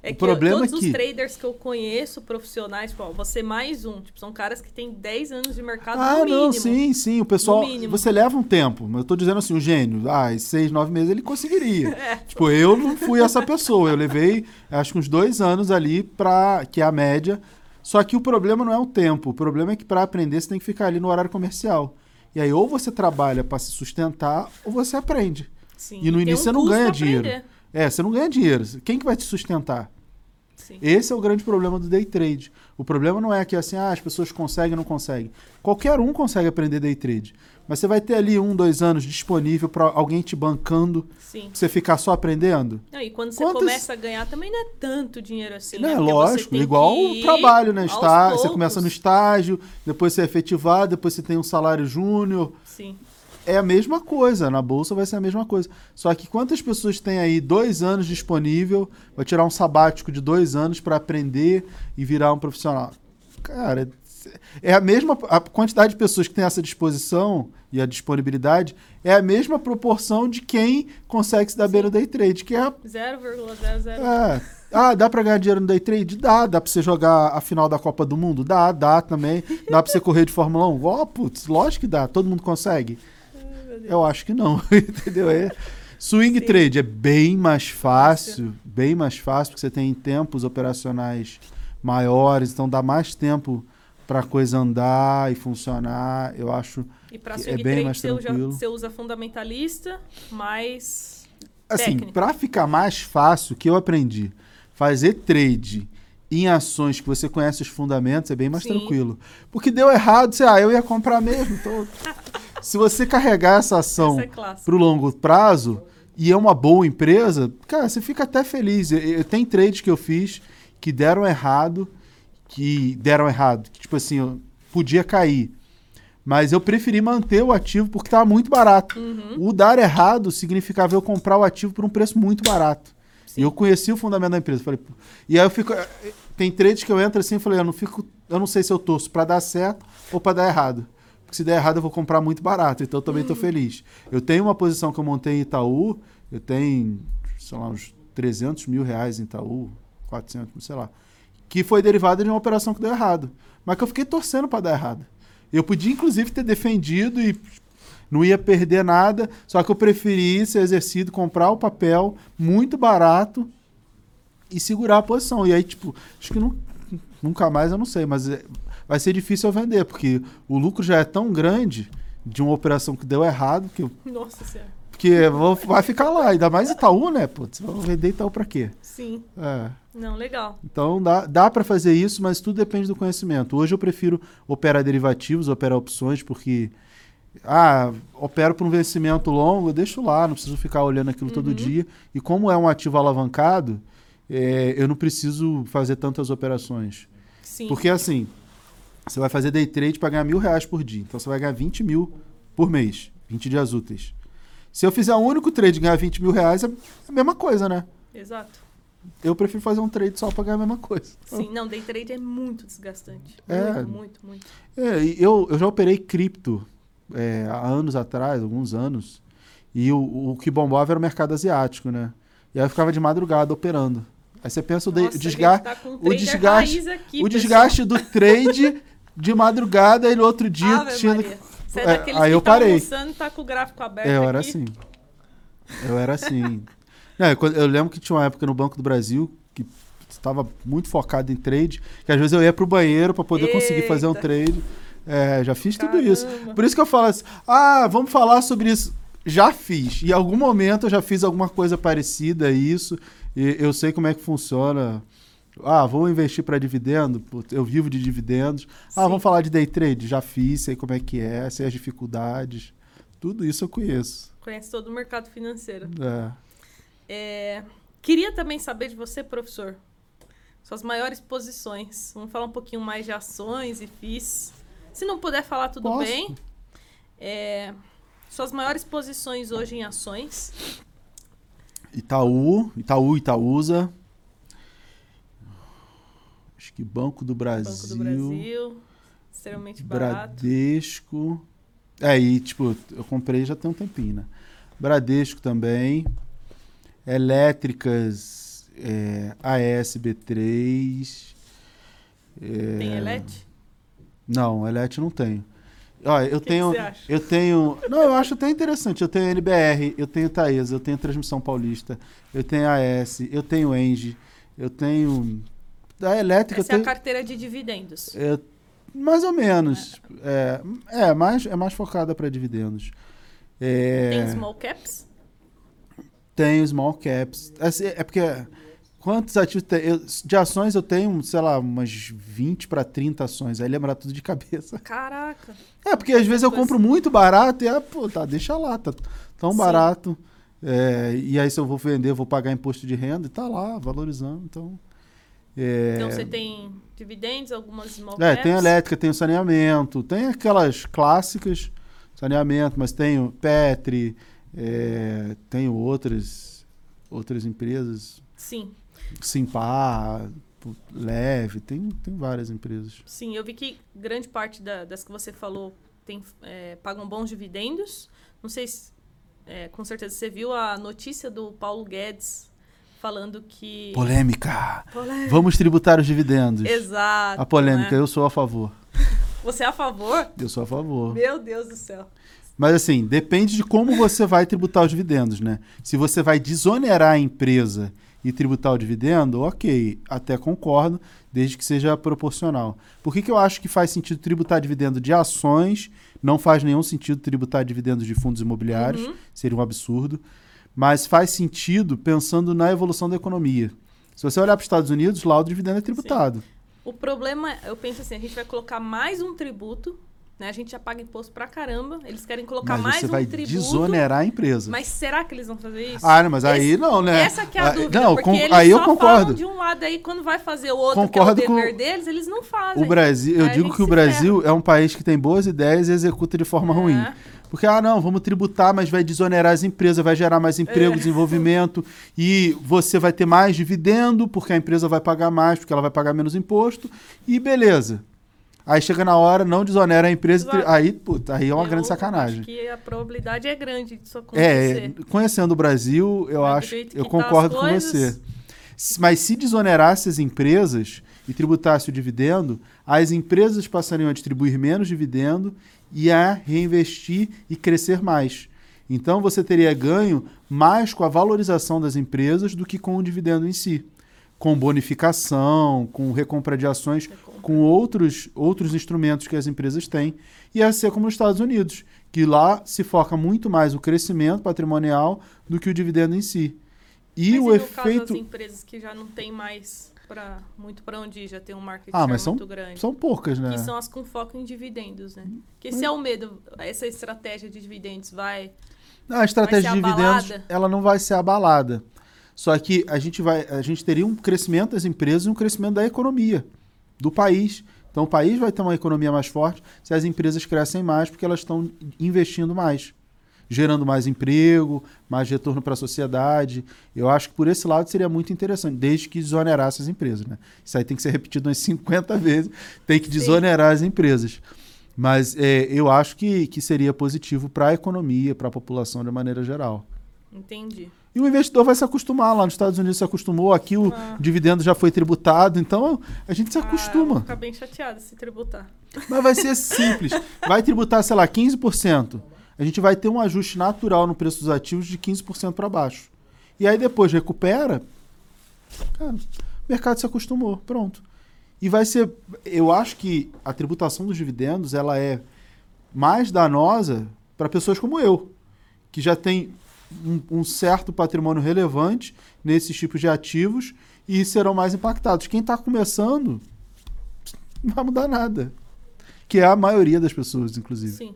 É o problema todos é que... os traders que eu conheço, profissionais, tipo, ó, você mais um. Tipo, são caras que têm 10 anos de mercado ah, no mínimo. não, sim, sim. O pessoal. Você leva um tempo, mas eu tô dizendo assim, o gênio, ah, em seis, nove meses ele conseguiria. é. Tipo, eu não fui essa pessoa. Eu levei, acho que uns dois anos ali para que é a média. Só que o problema não é o tempo. O problema é que para aprender você tem que ficar ali no horário comercial. E aí, ou você trabalha para se sustentar, ou você aprende. Sim, e no início um você não ganha dinheiro. Aprender. É, você não ganha dinheiro. Quem que vai te sustentar? Sim. Esse é o grande problema do day trade. O problema não é que assim, ah, as pessoas conseguem ou não conseguem. Qualquer um consegue aprender day trade. Mas você vai ter ali um, dois anos disponível para alguém te bancando, Sim. você ficar só aprendendo. Não, e quando você Quantas... começa a ganhar também não é tanto dinheiro assim. Não, né? é lógico, igual o trabalho, né? Está, você começa no estágio, depois você é efetivado, depois você tem um salário júnior. Sim é a mesma coisa. Na bolsa vai ser a mesma coisa. Só que quantas pessoas têm aí dois anos disponível, vai tirar um sabático de dois anos para aprender e virar um profissional? Cara, é a mesma a quantidade de pessoas que tem essa disposição e a disponibilidade é a mesma proporção de quem consegue se dar bem no day trade, que é 0,00. É. Ah, dá para ganhar dinheiro no day trade? Dá. Dá para você jogar a final da Copa do Mundo? Dá, dá também. Dá para você correr de Fórmula 1? Ó, oh, putz, lógico que dá. Todo mundo consegue. Eu acho que não, entendeu? É, swing Sim. trade é bem mais fácil, bem mais fácil, porque você tem tempos operacionais maiores, então dá mais tempo para a coisa andar e funcionar. Eu acho e para swing é bem trade mais você tranquilo. Usa, você usa fundamentalista, mais assim, para ficar mais fácil, o que eu aprendi, fazer trade em ações que você conhece os fundamentos é bem mais Sim. tranquilo. Porque deu errado, você, ah, eu ia comprar mesmo. Então, se você carregar essa ação é para o longo prazo e é uma boa empresa, cara, você fica até feliz. Eu, eu, tem trades que eu fiz que deram errado, que deram errado, que, tipo assim, podia cair. Mas eu preferi manter o ativo porque estava muito barato. Uhum. O dar errado significava eu comprar o ativo por um preço muito barato. Sim. E eu conheci o fundamento da empresa. Falei, e aí eu fico. Eh, tem trades que eu entro assim e falei, eu não fico. Eu não sei se eu torço para dar certo ou para dar errado. Porque se der errado, eu vou comprar muito barato. Então também estou feliz. Eu tenho uma posição que eu montei em Itaú, eu tenho, sei lá, uns 300 mil reais em Itaú, 400, sei lá. Que foi derivada de uma operação que deu errado. Mas que eu fiquei torcendo para dar errado. Eu podia, inclusive, ter defendido e não ia perder nada, só que eu preferi ser exercido, comprar o papel muito barato e segurar a posição. E aí, tipo, acho que não, nunca mais eu não sei, mas é, vai ser difícil eu vender, porque o lucro já é tão grande de uma operação que deu errado que. Nossa Senhora. Porque vou, vai ficar lá, ainda mais Itaú, né? Putz, vou vender Itaú para quê? Sim. É. Não, legal. Então dá, dá para fazer isso, mas tudo depende do conhecimento. Hoje eu prefiro operar derivativos, operar opções, porque ah, opero por um vencimento longo, eu deixo lá, não preciso ficar olhando aquilo uhum. todo dia. E como é um ativo alavancado, é, eu não preciso fazer tantas operações. Sim. Porque assim, você vai fazer day trade para ganhar mil reais por dia. Então você vai ganhar 20 mil por mês. 20 dias úteis. Se eu fizer um único trade e ganhar 20 mil reais, é a mesma coisa, né? Exato. Eu prefiro fazer um trade só para ganhar a mesma coisa. Sim, não, day trade é muito desgastante. É, muito, muito, muito. É, eu, eu já operei cripto é, há anos atrás, alguns anos, e o, o que bombava era o mercado asiático, né? E aí eu ficava de madrugada operando. Aí você pensa Nossa, o, desga tá o desgaste, aqui, o desgaste do trade de madrugada e no outro dia Ave tinha. Você é, é aí eu tá parei. Almoçando, tá com o gráfico aberto. É, eu era aqui. assim. Eu era assim. Não, eu lembro que tinha uma época no Banco do Brasil que estava muito focado em trade, que às vezes eu ia pro banheiro para poder Eita. conseguir fazer um trade. É, já fiz Caramba. tudo isso. Por isso que eu falo assim: ah, vamos falar sobre isso. Já fiz. Em algum momento eu já fiz alguma coisa parecida a isso. E eu sei como é que funciona. Ah, vou investir para dividendo? Eu vivo de dividendos. Ah, Sim. Ah, vamos falar de day trade? Já fiz, sei como é que é, sei as dificuldades. Tudo isso eu conheço. Conhece todo o mercado financeiro. É. É, queria também saber de você, professor, suas maiores posições. Vamos falar um pouquinho mais de ações e FIIs. Se não puder falar, tudo Posso? bem. É, suas maiores posições hoje em ações. Itaú, Itaú, Itaúsa. Acho que Banco do Brasil. Banco do Brasil. Extremamente barato. Bradesco. É, e tipo, eu comprei já tem um tempinho, né? Bradesco também elétricas é, ASB3. É... Tem ELET? Não, ELET não tenho. Olha, eu que tenho. Que eu tenho. Não, eu acho até interessante. Eu tenho NBR, eu tenho Taesa, eu tenho Transmissão Paulista, eu tenho AS, eu tenho Engie, eu tenho. Da elétrica. Essa tenho... é a carteira de dividendos. É, mais ou menos. É, é, é mais, é mais focada para dividendos. É... Tem small caps? Tenho small caps. Assim, é porque. Quantos ativos tem? Eu, de ações eu tenho, sei lá, umas 20 para 30 ações. Aí lembrar tudo de cabeça. Caraca. É, porque às vezes eu compro muito barato e, é, pô, tá, deixa lá, tá tão Sim. barato. É, e aí se eu vou vender, eu vou pagar imposto de renda e tá lá, valorizando. Então. É... Então você tem dividendos, algumas small É, tem elétrica, tem saneamento, tem aquelas clássicas, saneamento, mas tenho Petri, é, tenho outras, outras empresas. Sim. Simpar, Leve, tem, tem várias empresas. Sim, eu vi que grande parte da, das que você falou tem, é, pagam bons dividendos. Não sei se, é, com certeza você viu a notícia do Paulo Guedes falando que. Polêmica! polêmica. Vamos tributar os dividendos. Exato. A polêmica, né? eu sou a favor. Você é a favor? Eu sou a favor. Meu Deus do céu. Mas assim, depende de como você vai tributar os dividendos, né? Se você vai desonerar a empresa e tributar o dividendo, ok, até concordo, desde que seja proporcional. Por que, que eu acho que faz sentido tributar dividendo de ações? Não faz nenhum sentido tributar dividendos de fundos imobiliários, uhum. seria um absurdo. Mas faz sentido pensando na evolução da economia. Se você olhar para os Estados Unidos, lá o dividendo é tributado. Sim. O problema, eu penso assim, a gente vai colocar mais um tributo né? A gente já paga imposto pra caramba. Eles querem colocar mas mais você um vai tributo. desonerar a empresa. Mas será que eles vão fazer isso? Ah, mas aí Esse, não, né? Essa que é a ah, dúvida. Não, com, aí eu concordo. de um lado aí quando vai fazer o outro, concordo que é o dever com... deles, eles não fazem. O Brasil, eu digo que o Brasil ferra. é um país que tem boas ideias e executa de forma é. ruim. Porque, ah, não, vamos tributar, mas vai desonerar as empresas, vai gerar mais emprego, é. desenvolvimento, e você vai ter mais dividendo, porque a empresa vai pagar mais, porque ela vai pagar menos imposto, e beleza. Aí chega na hora, não desonera a empresa, Exato. aí, puta, aí é uma eu grande sacanagem. Acho que a probabilidade é grande disso acontecer. É, conhecendo o Brasil, eu Mas acho, eu tá concordo com você. Mas se desonerasse as empresas e tributasse o dividendo, as empresas passariam a distribuir menos dividendo e a reinvestir e crescer mais. Então você teria ganho mais com a valorização das empresas do que com o dividendo em si com bonificação, com recompra de ações, recompra. com outros, outros instrumentos que as empresas têm, e a ser como nos Estados Unidos, que lá se foca muito mais o crescimento patrimonial do que o dividendo em si. E mas o e efeito. Caso das empresas que já não tem mais para muito para onde ir, já tem um market ah, mas são, muito grande. São poucas, né? Que são as com foco em dividendos, né? Que se é o medo, essa estratégia de dividendos vai. a estratégia de dividendos, ela não vai ser abalada. Só que a gente, vai, a gente teria um crescimento das empresas e um crescimento da economia do país. Então o país vai ter uma economia mais forte se as empresas crescem mais porque elas estão investindo mais. gerando mais emprego, mais retorno para a sociedade. Eu acho que por esse lado seria muito interessante, desde que desonerasse as empresas. Né? Isso aí tem que ser repetido umas 50 vezes, tem que desonerar Sim. as empresas. Mas é, eu acho que, que seria positivo para a economia, para a população de maneira geral. Entendi. E o investidor vai se acostumar. Lá nos Estados Unidos se acostumou, aqui o ah. dividendo já foi tributado, então a gente se ah, acostuma. Vou ficar bem chateado se tributar. Mas vai ser simples. Vai tributar, sei lá, 15%. A gente vai ter um ajuste natural no preço dos ativos de 15% para baixo. E aí depois recupera. Cara, o mercado se acostumou. Pronto. E vai ser. Eu acho que a tributação dos dividendos ela é mais danosa para pessoas como eu, que já tem um, um, certo patrimônio relevante nesses tipos de ativos e serão mais impactados. Quem está começando não vai mudar nada. Que é a maioria das pessoas, inclusive. Sim.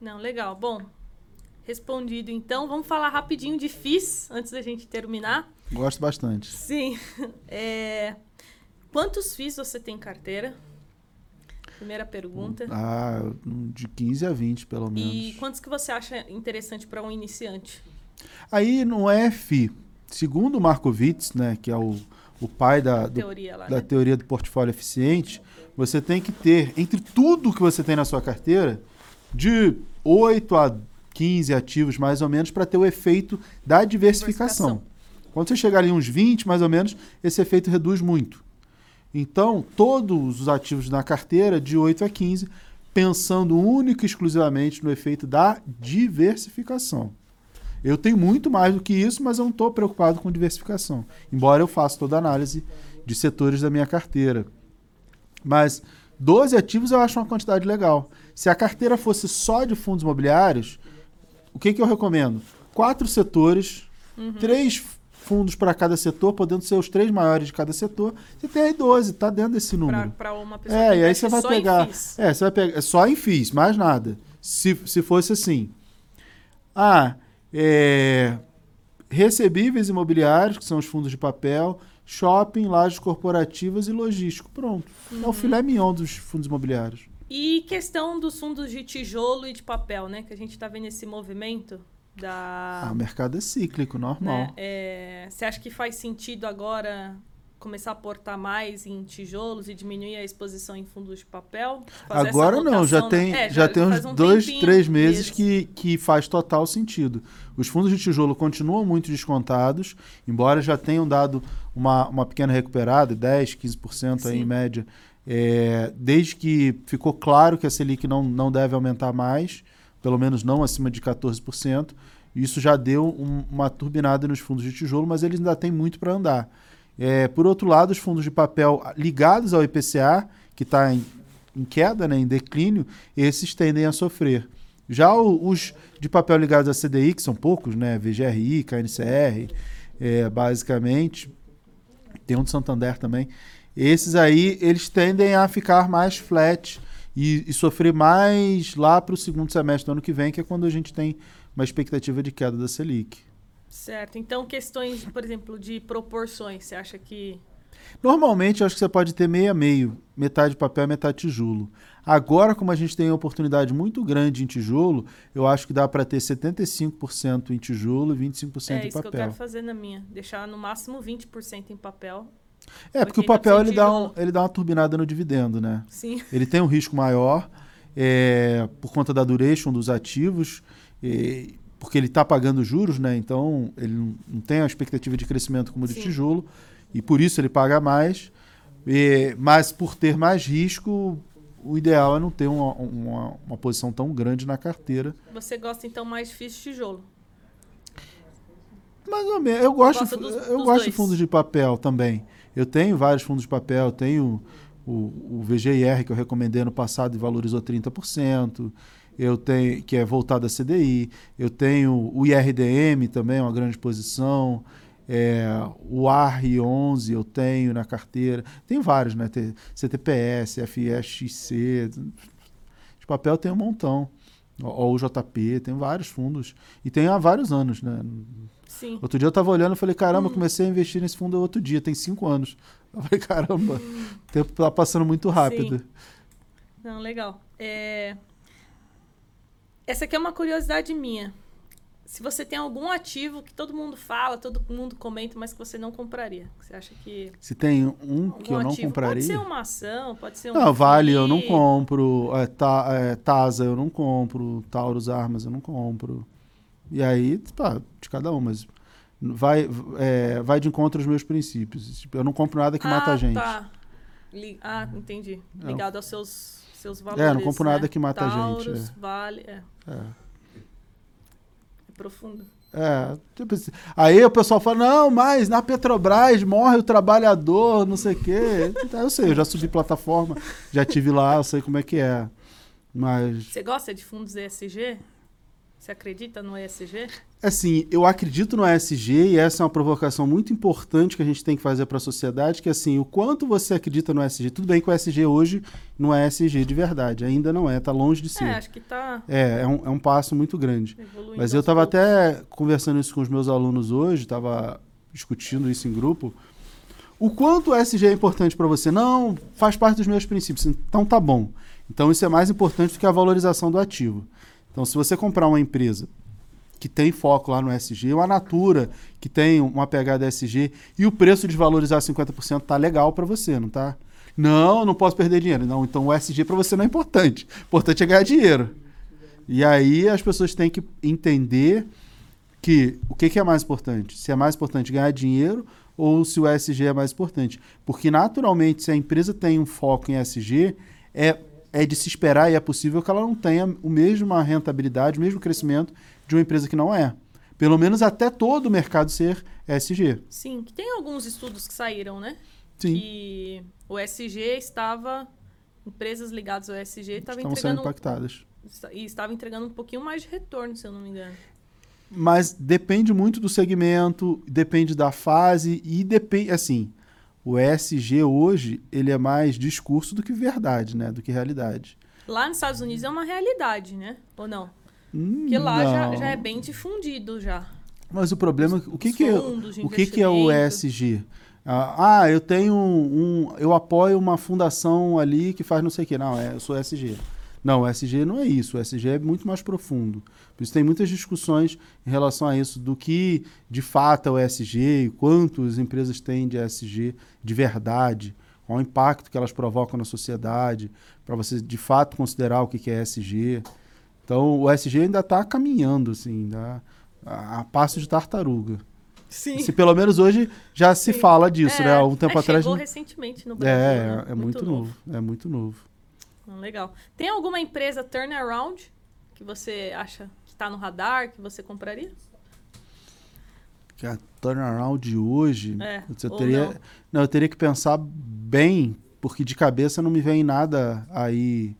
Não, legal. Bom, respondido então. Vamos falar rapidinho de FIIs antes da gente terminar. Gosto bastante. Sim. É... Quantos FIIs você tem em carteira? Primeira pergunta. Ah, de 15 a 20, pelo menos. E quantos que você acha interessante para um iniciante? Aí não é FI. Segundo o Markowitz, né, que é o, o pai da, do, teoria, lá, da né? teoria do portfólio eficiente, você tem que ter, entre tudo que você tem na sua carteira, de 8 a 15 ativos, mais ou menos, para ter o efeito da diversificação. diversificação. Quando você chegar ali uns 20, mais ou menos, esse efeito reduz muito. Então, todos os ativos na carteira, de 8 a 15, pensando único e exclusivamente no efeito da diversificação. Eu tenho muito mais do que isso, mas eu não estou preocupado com diversificação, embora eu faça toda a análise de setores da minha carteira. Mas 12 ativos eu acho uma quantidade legal. Se a carteira fosse só de fundos imobiliários, o que, que eu recomendo? Quatro setores, uhum. três fundos para cada setor, podendo ser os três maiores de cada setor, você tem aí 12, tá dentro desse número. Para uma pessoa É, e aí você vai pegar. É, você vai pegar. É só em FIIs, mais nada. Se, se fosse assim. Ah, é, recebíveis imobiliários, que são os fundos de papel, shopping, lajes corporativas e logístico. Pronto. Uhum. É o uhum. filé mignon dos fundos imobiliários. E questão dos fundos de tijolo e de papel, né? Que a gente está vendo esse movimento da. Ah, o mercado é cíclico, normal. Né? É, você acha que faz sentido agora começar a aportar mais em tijolos e diminuir a exposição em fundos de papel? Agora não, já tem, é, já, já, tem uns um dois, três meses que, que faz total sentido. Os fundos de tijolo continuam muito descontados, embora já tenham dado uma, uma pequena recuperada, 10, 15% aí em média, é, desde que ficou claro que a Selic não, não deve aumentar mais pelo menos não acima de 14%. Isso já deu um, uma turbinada nos fundos de tijolo, mas eles ainda têm muito para andar. É, por outro lado, os fundos de papel ligados ao IPCA, que está em, em, queda, né, em declínio, esses tendem a sofrer. Já o, os de papel ligados à CDI, que são poucos, né, VGRI, KNCR, é, basicamente, tem um de Santander também, esses aí eles tendem a ficar mais flat e, e sofrer mais lá para o segundo semestre do ano que vem, que é quando a gente tem uma expectativa de queda da Selic. Certo. Então, questões, por exemplo, de proporções, você acha que. Normalmente, eu acho que você pode ter meio a meio, metade papel metade tijolo. Agora, como a gente tem uma oportunidade muito grande em tijolo, eu acho que dá para ter 75% em tijolo e 25% é, em papel. É isso que eu quero fazer na minha. Deixar no máximo 20% em papel é, porque o papel ele dá, um, ele dá uma turbinada no dividendo, né? Sim. Ele tem um risco maior é, por conta da duration dos ativos, é, porque ele está pagando juros, né? Então ele não tem a expectativa de crescimento como o de Sim. tijolo, e por isso ele paga mais. É, mas por ter mais risco, o ideal é não ter uma, uma, uma, posição tão grande na carteira. Você gosta então mais de FIIs tijolo? Mais ou menos. Eu gosto, dos, eu dos gosto de fundos de papel também. Eu tenho vários fundos de papel, tenho o, o VGIR que eu recomendei ano passado e valorizou 30%. Eu tenho que é voltado a CDI, eu tenho o IRDM também, uma grande posição. É, o AR11 eu tenho na carteira. Tem vários, né? CTPS, FSXC. De papel tem um montão. O, o JP, tem vários fundos. E tem há vários anos, né? Sim. Outro dia eu tava olhando e falei, caramba, hum. comecei a investir nesse fundo outro dia, tem cinco anos. Eu falei, caramba, hum. o tempo tá passando muito rápido. Sim. Não, legal. É... Essa aqui é uma curiosidade minha. Se você tem algum ativo que todo mundo fala, todo mundo comenta, mas que você não compraria. Você acha que. Se tem um que eu não ativo, compraria. Pode ser uma ação, pode ser um. Não, Vale eu não compro. É, ta, é, Tasa eu não compro. Taurus Armas eu não compro. E aí, pá, de cada um, mas vai, é, vai de encontro aos meus princípios. Tipo, eu não compro nada que ah, mata a gente. Tá. Ah, entendi. Ligado aos seus, seus valores. É, não compro né? nada que mata Taurus, a gente. É. Vale, é. É profundo. É, tipo assim, aí o pessoal fala, não, mas na Petrobras morre o trabalhador, não sei o quê. Então, eu sei, eu já subi plataforma, já tive lá, eu sei como é que é. Mas. Você gosta de fundos ESG? Você acredita no ESG? Assim, eu acredito no ESG e essa é uma provocação muito importante que a gente tem que fazer para a sociedade, que assim, o quanto você acredita no ESG. Tudo bem que o ESG hoje não é ESG de verdade, ainda não é, está longe de ser. É, acho que está... É, é um, é um passo muito grande. Mas eu estava até conversando isso com os meus alunos hoje, estava discutindo isso em grupo. O quanto o ESG é importante para você? Não, faz parte dos meus princípios. Então tá bom. Então isso é mais importante do que a valorização do ativo. Então, se você comprar uma empresa que tem foco lá no SG, ou a Natura, que tem uma pegada SG, e o preço de valorizar 50% tá legal para você, não tá? Não, não posso perder dinheiro. Não, então o SG para você não é importante. O importante é ganhar dinheiro. E aí as pessoas têm que entender que o que, que é mais importante? Se é mais importante ganhar dinheiro ou se o SG é mais importante. Porque, naturalmente, se a empresa tem um foco em SG, é é de se esperar e é possível que ela não tenha o mesmo rentabilidade, o mesmo crescimento de uma empresa que não é. Pelo menos até todo o mercado ser SG. Sim, que tem alguns estudos que saíram, né? Sim. Que o SG estava. Empresas ligadas ao SG estavam entregando. sendo impactadas. E estavam entregando um pouquinho mais de retorno, se eu não me engano. Mas depende muito do segmento, depende da fase e depende. Assim, o ESG hoje, ele é mais discurso do que verdade, né? Do que realidade. Lá nos Estados Unidos é uma realidade, né? Ou não? Hum, Porque lá já, já, é bem difundido já. Mas o problema, Os, o que que é, o que que é o ESG? Ah, ah, eu tenho um, um, eu apoio uma fundação ali que faz não sei o que. Não, é, eu sou ESG. Não, o SG não é isso. O SG é muito mais profundo. Por isso tem muitas discussões em relação a isso, do que de fato é o SG, e quanto as empresas têm de SG de verdade, qual o impacto que elas provocam na sociedade, para você de fato considerar o que é SG. Então, o SG ainda está caminhando, assim, a, a, passo de tartaruga. Sim. Se pelo menos hoje já se Sim. fala disso, né? é, né? Há um tempo é, atrás. Chegou recentemente no Brasil. É, é, é muito, muito novo. novo. É muito novo. Legal. Tem alguma empresa turnaround que você acha que está no radar, que você compraria? Que a turnaround hoje, é, eu teria, não. não. eu teria que pensar bem, porque de cabeça não me vem nada aí.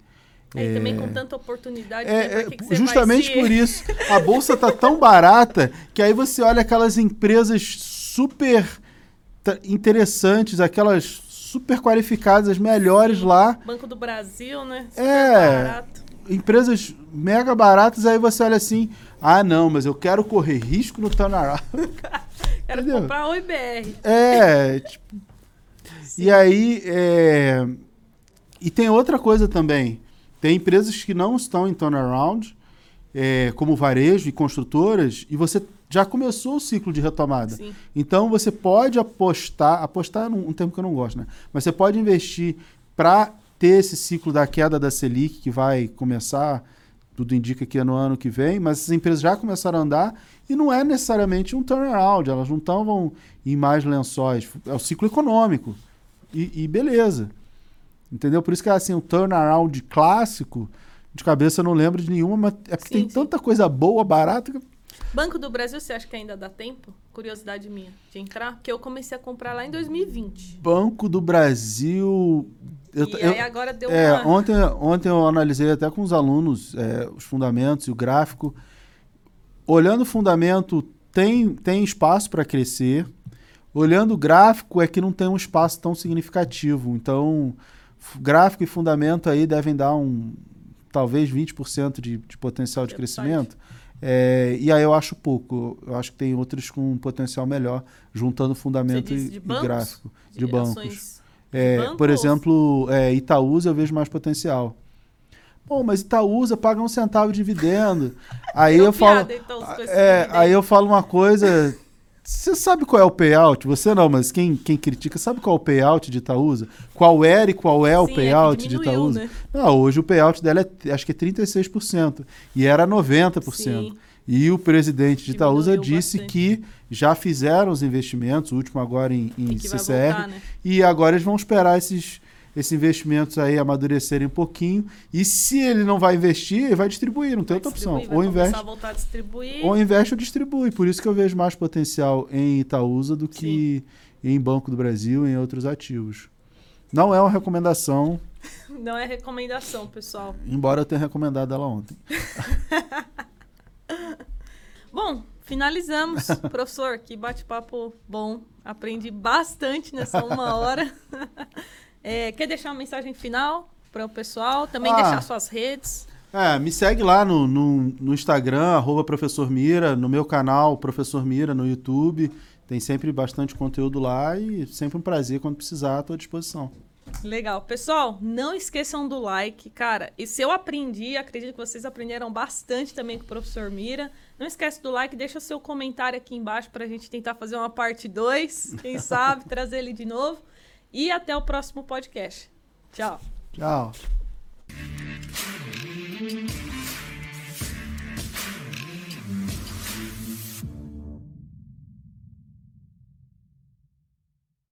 É, também com tanta oportunidade. É, né, que que justamente por isso. A bolsa tá tão barata que aí você olha aquelas empresas super interessantes, aquelas super qualificadas, as melhores Sim. lá. Banco do Brasil, né? Super é. Barato. Empresas mega baratas, aí você olha assim, ah, não, mas eu quero correr risco no turnaround. quero Entendeu? comprar o IBR. É, tipo... E aí, é... e tem outra coisa também. Tem empresas que não estão em turnaround, é, como varejo e construtoras, e você já começou o ciclo de retomada. Sim. Então você pode apostar, apostar é um termo que eu não gosto, né? Mas você pode investir para ter esse ciclo da queda da Selic que vai começar, tudo indica que é no ano que vem, mas as empresas já começaram a andar e não é necessariamente um turnaround, elas não estão em mais lençóis, é o ciclo econômico. E, e beleza. Entendeu? Por isso que assim, o turnaround clássico, de cabeça eu não lembro de nenhuma, mas é porque sim, tem sim. tanta coisa boa, barata, que Banco do Brasil, você acha que ainda dá tempo? Curiosidade minha de entrar? Porque eu comecei a comprar lá em 2020. Banco do Brasil. Eu, e eu, aí agora deu é, uma... ontem, ontem eu analisei até com os alunos é, os fundamentos e o gráfico. Olhando o fundamento, tem, tem espaço para crescer. Olhando o gráfico, é que não tem um espaço tão significativo. Então, gráfico e fundamento aí devem dar um talvez 20% de, de potencial de crescimento. É, e aí eu acho pouco. Eu acho que tem outros com um potencial melhor, juntando fundamento e, e, gráfico. De, de bancos. É, por exemplo, é, Itaúsa eu vejo mais potencial. Pô, mas Itaúsa paga um centavo de dividendo. Aí eu falo. Piada, então, é, aí eu falo uma coisa. Você sabe qual é o payout? Você não, mas quem, quem critica sabe qual é o payout de Itaúsa? Qual era e qual é o Sim, é payout é de Itaúsa? Né? Não, hoje o payout dela é acho que é 36%. E era 90%. Sim. E o presidente de Itaúsa disse bastante. que já fizeram os investimentos, o último agora em, em CCR, voltar, né? e agora eles vão esperar esses, esses investimentos aí amadurecerem um pouquinho. E se ele não vai investir, ele vai distribuir, não tem outra opção. Ou investe, ou investe ou distribui. Por isso que eu vejo mais potencial em Itaúsa do que Sim. em Banco do Brasil, em outros ativos. Não é uma recomendação. Não é recomendação, pessoal. Embora eu tenha recomendado ela ontem. Bom, finalizamos. Professor, que bate-papo bom. Aprendi bastante nessa uma hora. É, quer deixar uma mensagem final para o pessoal? Também ah, deixar suas redes. É, me segue lá no, no, no Instagram, arroba Professor Mira, no meu canal Professor Mira no YouTube. Tem sempre bastante conteúdo lá e sempre um prazer quando precisar à tua disposição. Legal. Pessoal, não esqueçam do like, cara. E se eu aprendi, acredito que vocês aprenderam bastante também com o professor Mira. Não esquece do like, deixa seu comentário aqui embaixo para a gente tentar fazer uma parte 2, quem sabe, trazer ele de novo. E até o próximo podcast. Tchau. Tchau.